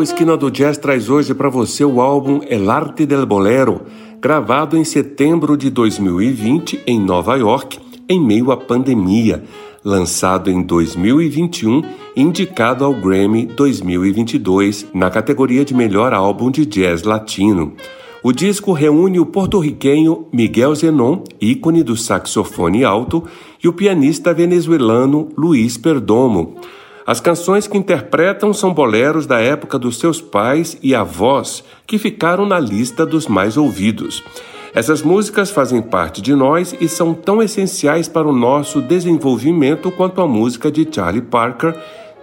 O Esquina do Jazz traz hoje para você o álbum El Arte del Bolero, gravado em setembro de 2020 em Nova York, em meio à pandemia, lançado em 2021 e indicado ao Grammy 2022 na categoria de melhor álbum de jazz latino. O disco reúne o porto-riquenho Miguel Zenon, ícone do saxofone alto, e o pianista venezuelano Luiz Perdomo. As canções que interpretam são boleros da época dos seus pais e avós, que ficaram na lista dos mais ouvidos. Essas músicas fazem parte de nós e são tão essenciais para o nosso desenvolvimento quanto a música de Charlie Parker,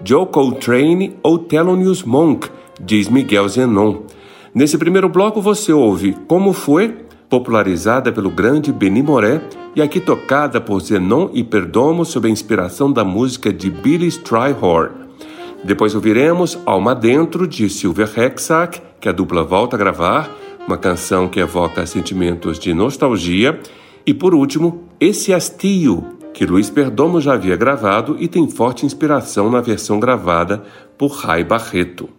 Joe Coltrane ou Thelonious Monk, diz Miguel Zenon. Nesse primeiro bloco você ouve Como Foi, popularizada pelo grande Benny Moré e aqui tocada por Zenon e Perdomo sob a inspiração da música de Billy Strayhorn. Depois ouviremos Alma Dentro, de Silver Hexack, que a dupla volta a gravar, uma canção que evoca sentimentos de nostalgia. E por último, Esse Astio, que Luiz Perdomo já havia gravado e tem forte inspiração na versão gravada por Ray Barreto.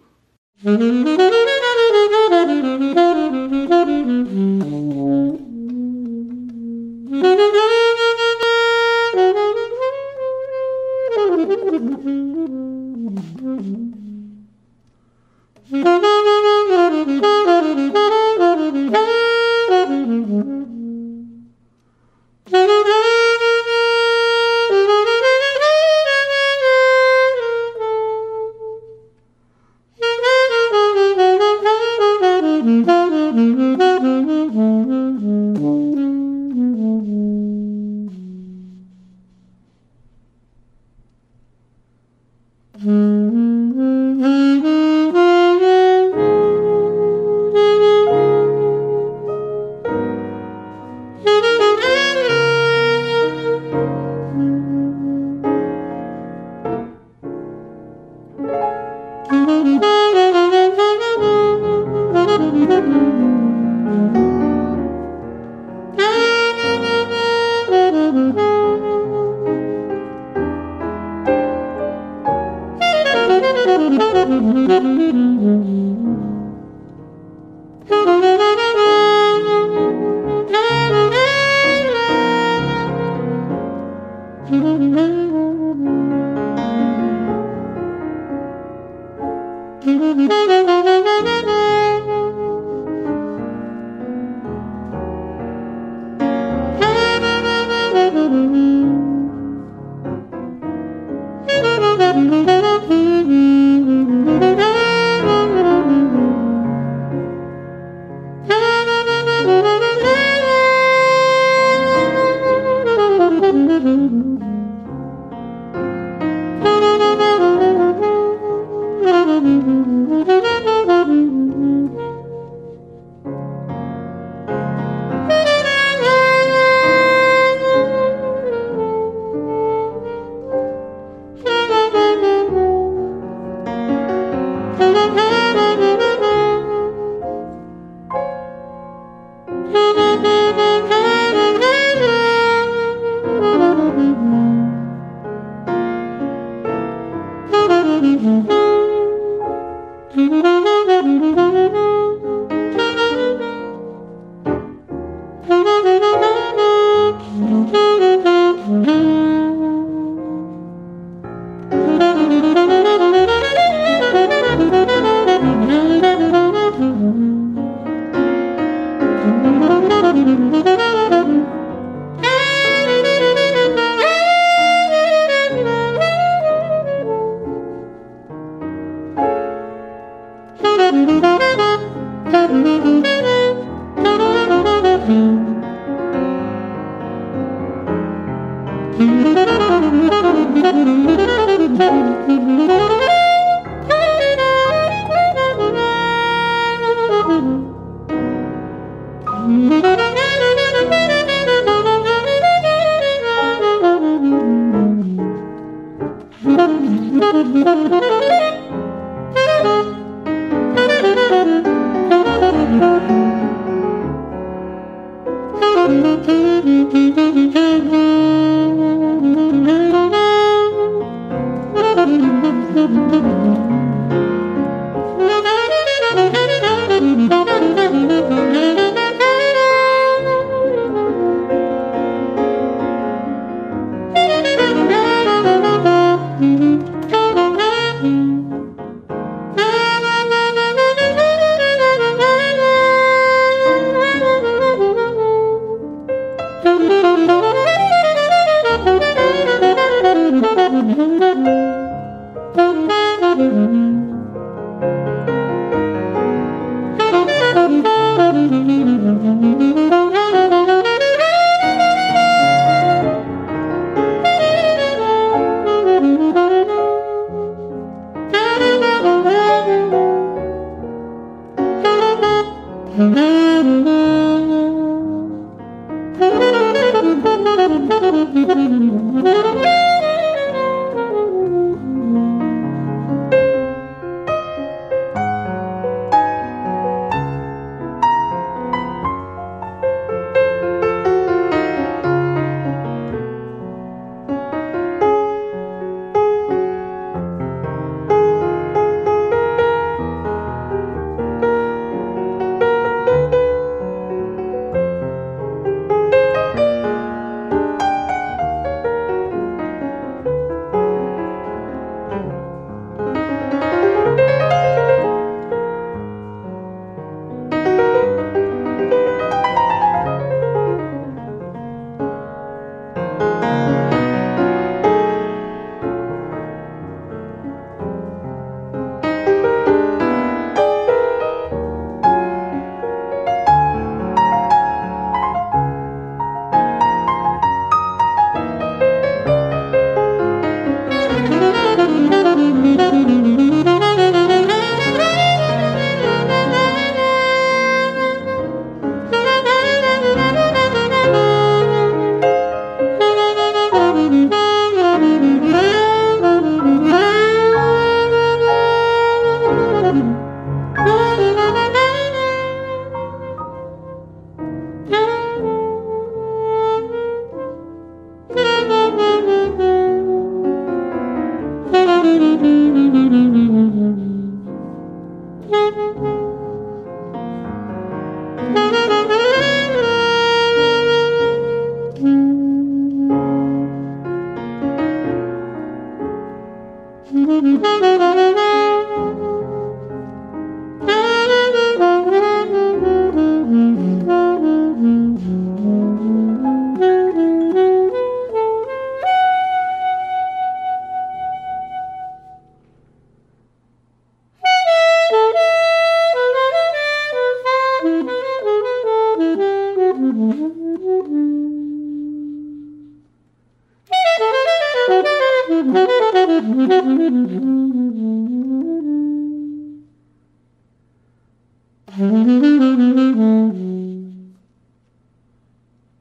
Mm-hmm.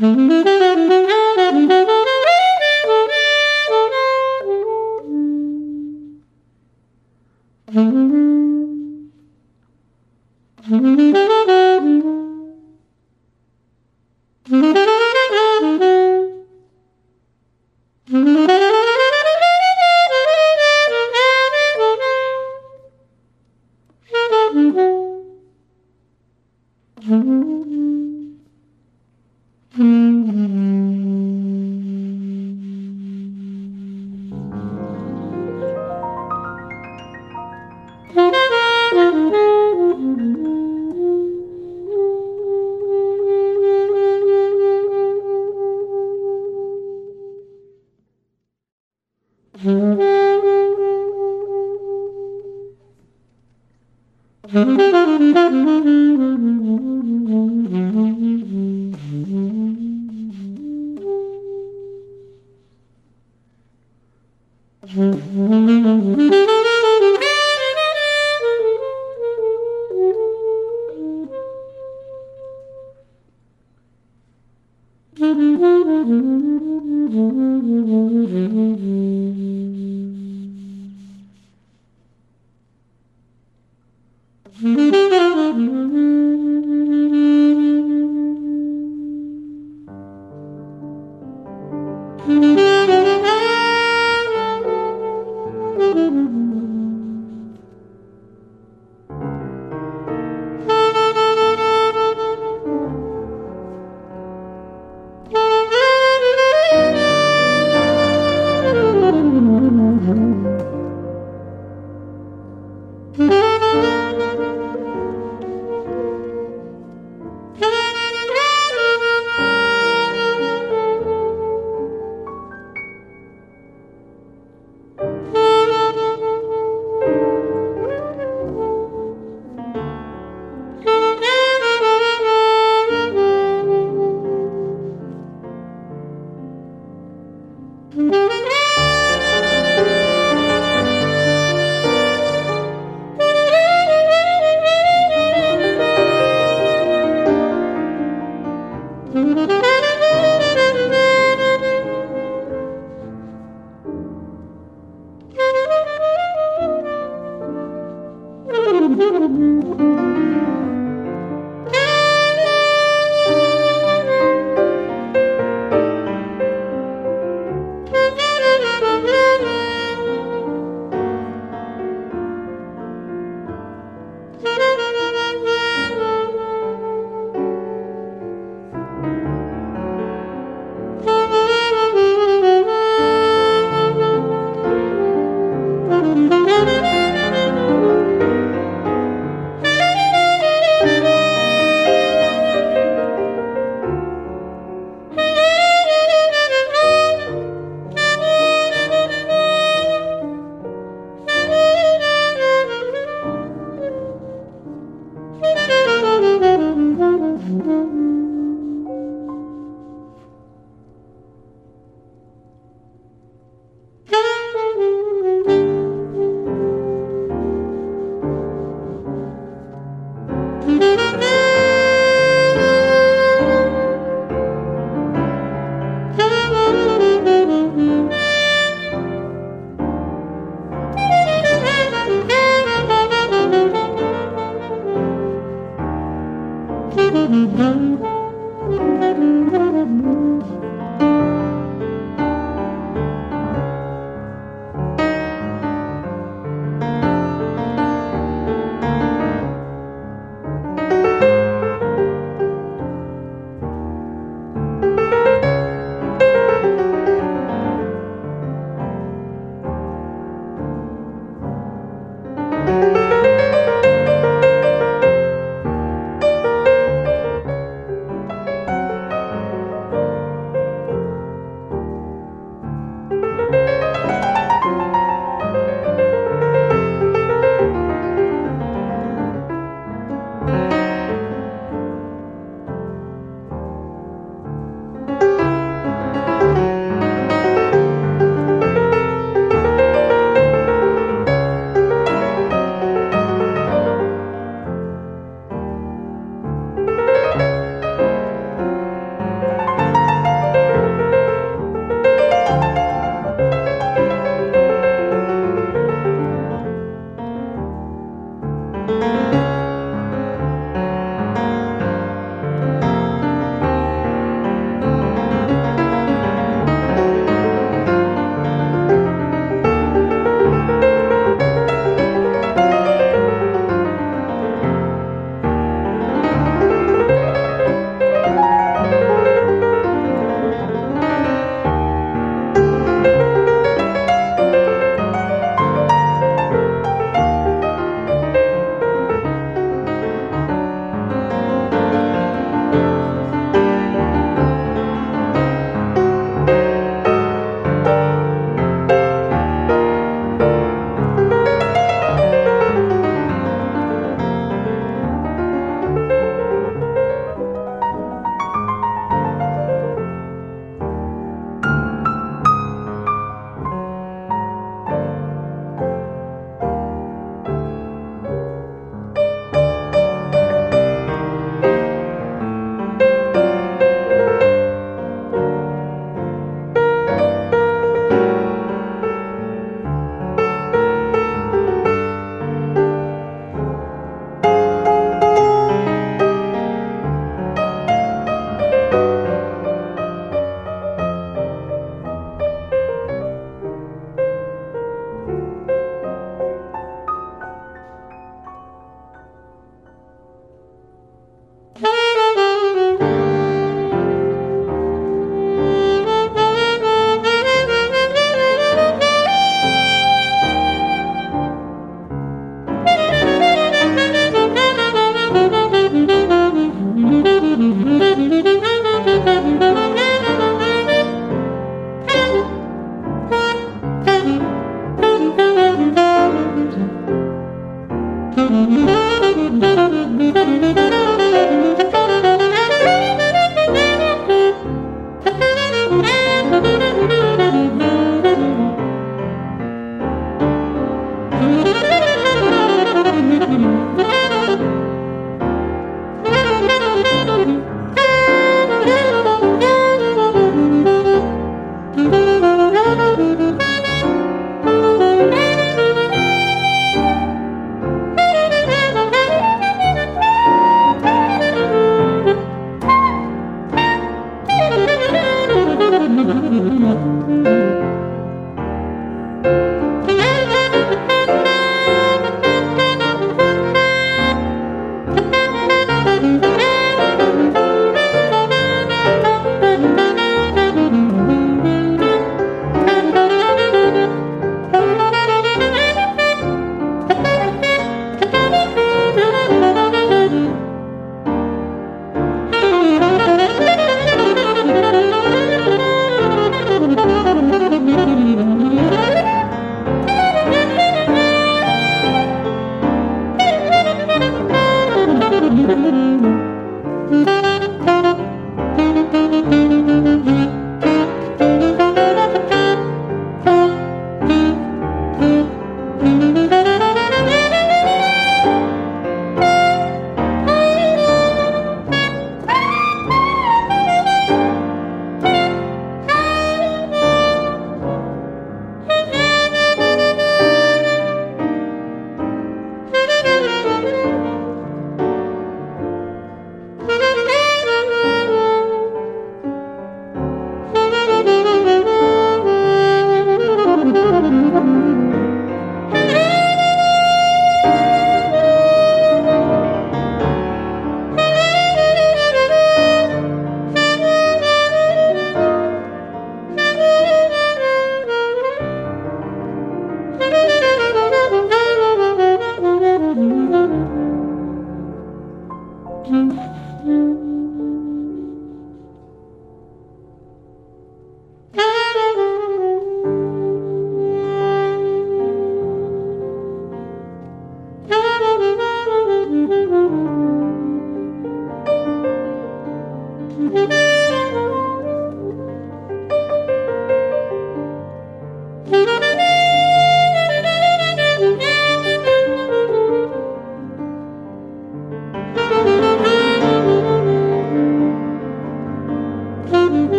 Mm-hmm.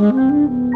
Mm-hmm.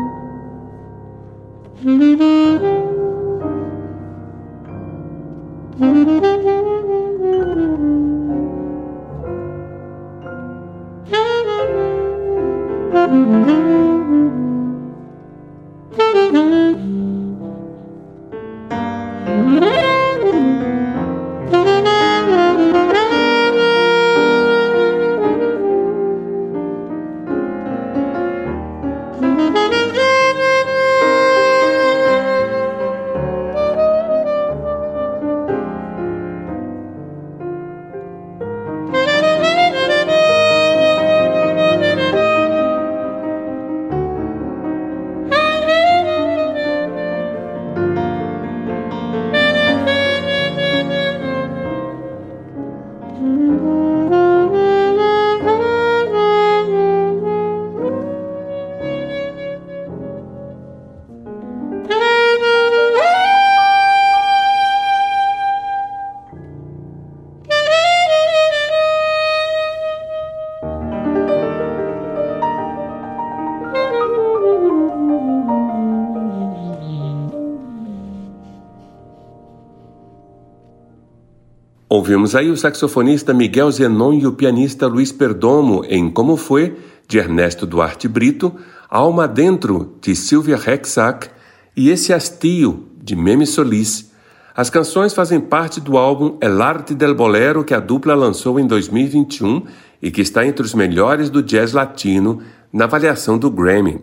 Ouvimos aí o saxofonista Miguel Zenon e o pianista Luiz Perdomo em Como Foi, de Ernesto Duarte Brito, Alma Dentro, de Silvia Rexac e Esse Hastio, de Meme Solis. As canções fazem parte do álbum El Arte del Bolero que a dupla lançou em 2021 e que está entre os melhores do jazz latino na avaliação do Grammy.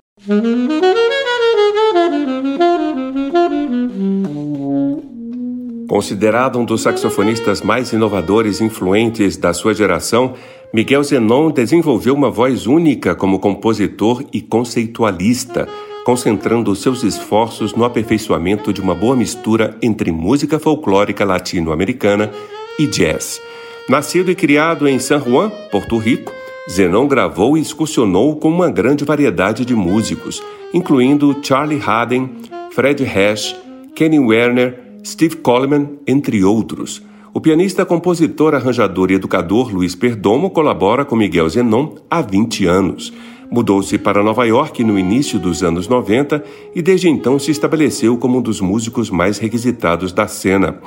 Considerado um dos saxofonistas mais inovadores e influentes da sua geração, Miguel Zenon desenvolveu uma voz única como compositor e conceitualista, concentrando seus esforços no aperfeiçoamento de uma boa mistura entre música folclórica latino-americana e jazz. Nascido e criado em San Juan, Porto Rico, Zenon gravou e excursionou com uma grande variedade de músicos, incluindo Charlie Haden, Fred Hash, Kenny Werner Steve Coleman, entre outros. O pianista, compositor, arranjador e educador Luiz Perdomo colabora com Miguel Zenon há 20 anos. Mudou-se para Nova York no início dos anos 90 e desde então se estabeleceu como um dos músicos mais requisitados da cena.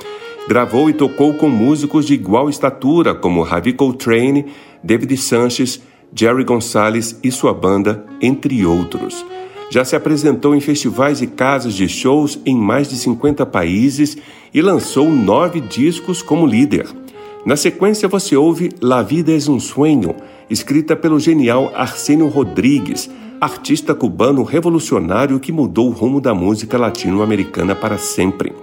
Gravou e tocou com músicos de igual estatura como Ravi Coltrane, David Sanchez, Jerry Gonzalez e sua banda, entre outros. Já se apresentou em festivais e casas de shows em mais de 50 países e lançou nove discos como líder. Na sequência, você ouve La Vida es un Sueño, escrita pelo genial Arsenio Rodrigues, artista cubano revolucionário que mudou o rumo da música latino-americana para sempre.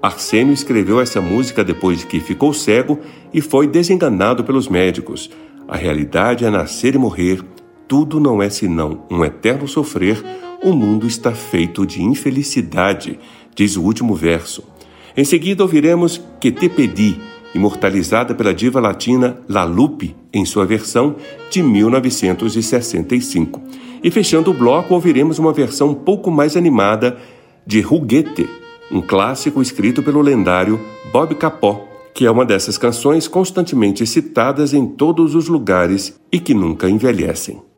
Arsenio escreveu essa música depois que ficou cego e foi desenganado pelos médicos. A realidade é nascer e morrer, tudo não é senão um eterno sofrer o mundo está feito de infelicidade, diz o último verso. Em seguida ouviremos Que Te Pedi, imortalizada pela diva latina La Lupe em sua versão de 1965. E fechando o bloco, ouviremos uma versão um pouco mais animada de Juguete, um clássico escrito pelo lendário Bob Capó, que é uma dessas canções constantemente citadas em todos os lugares e que nunca envelhecem.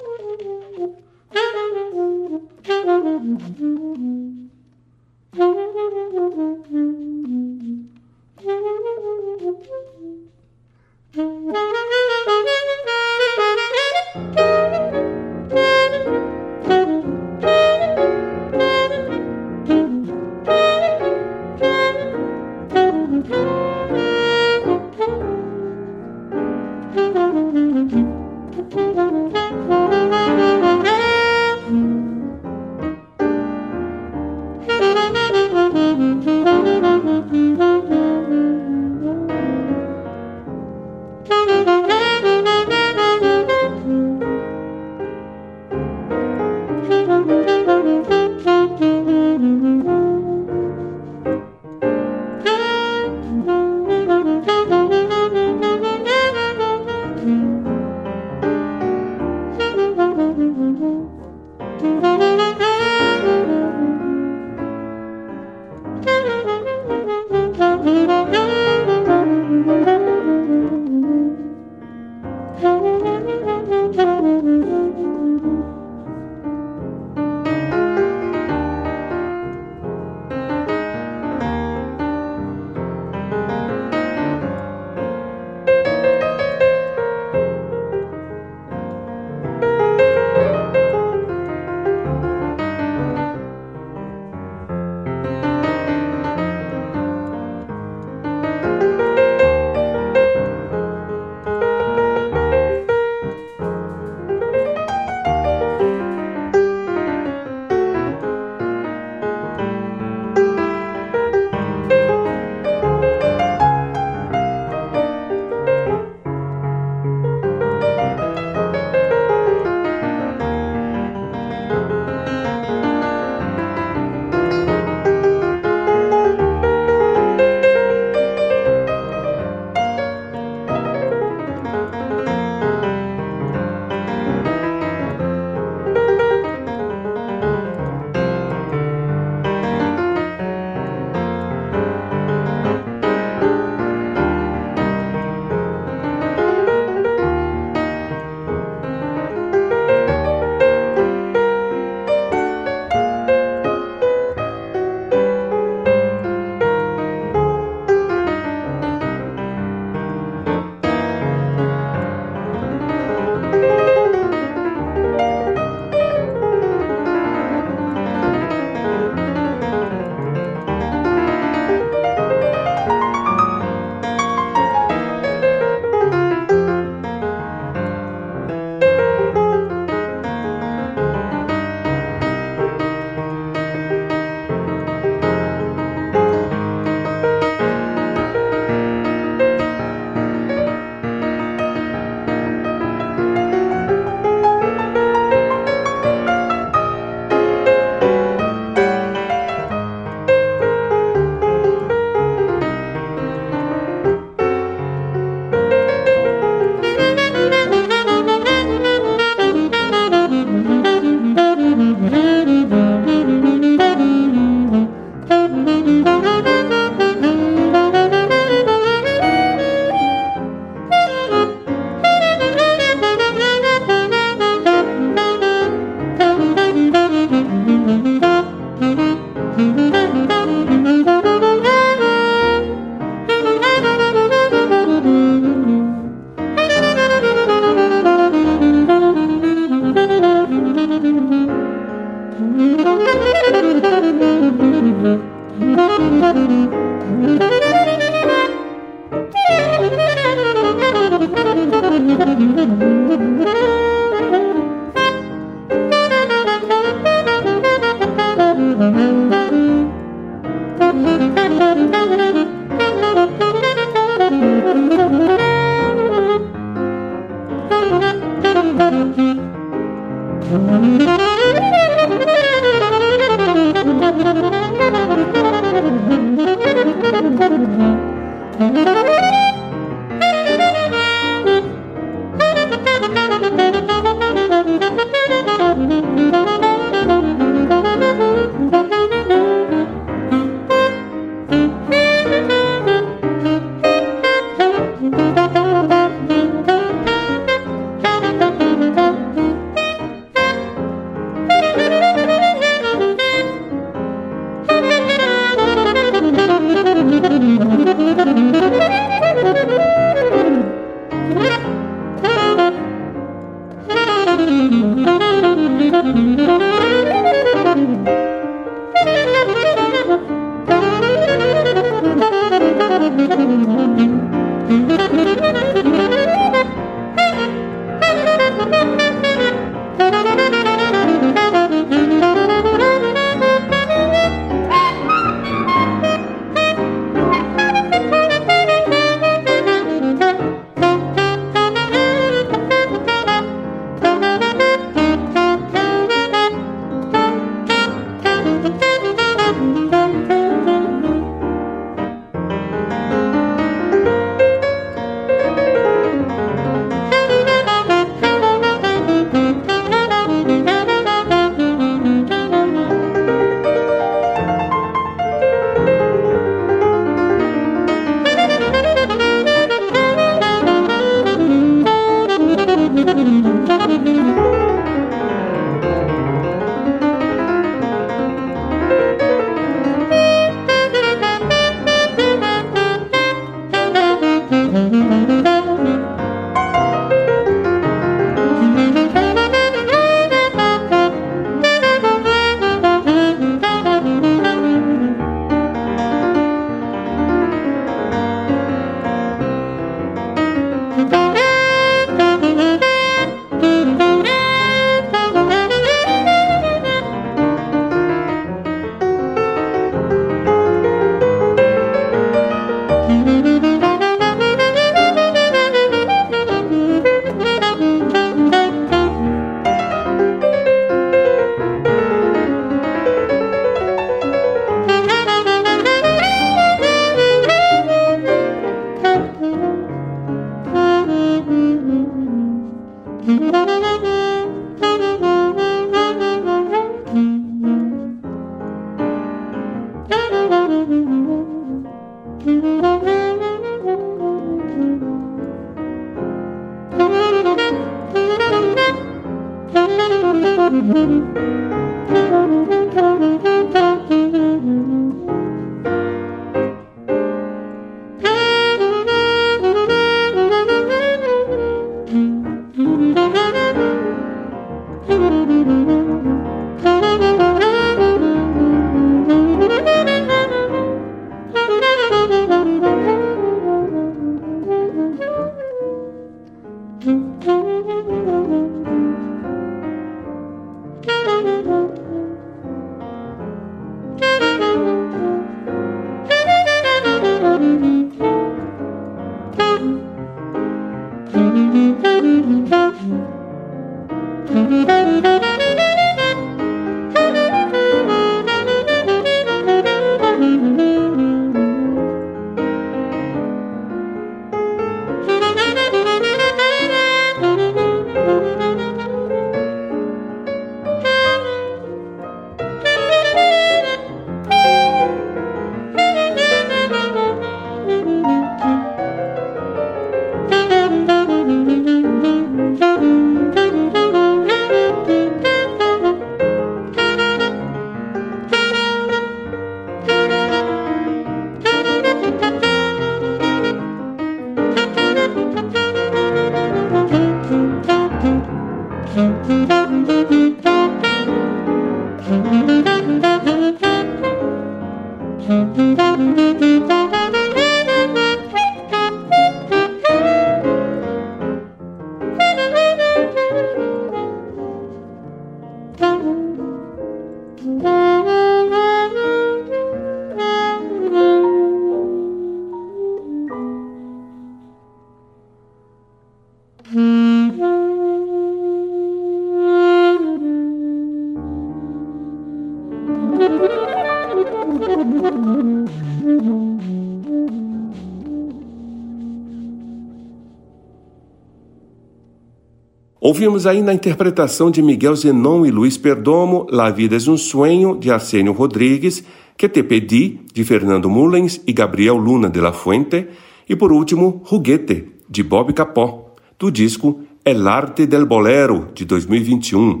Ouvimos aí na interpretação de Miguel Zenon e Luiz Perdomo La Vida é um Sueño, de Arsênio Rodrigues, Que Te Pedi, de Fernando Mullens e Gabriel Luna de la Fuente, e por último, Ruguete, de Bob Capó, do disco El Arte del Bolero, de 2021.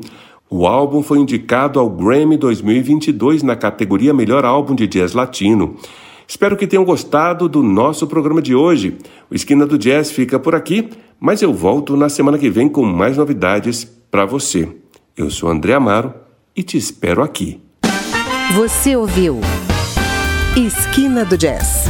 O álbum foi indicado ao Grammy 2022 na categoria Melhor Álbum de Jazz Latino. Espero que tenham gostado do nosso programa de hoje. O Esquina do Jazz fica por aqui, mas eu volto na semana que vem com mais novidades para você. Eu sou André Amaro e te espero aqui. Você ouviu Esquina do Jazz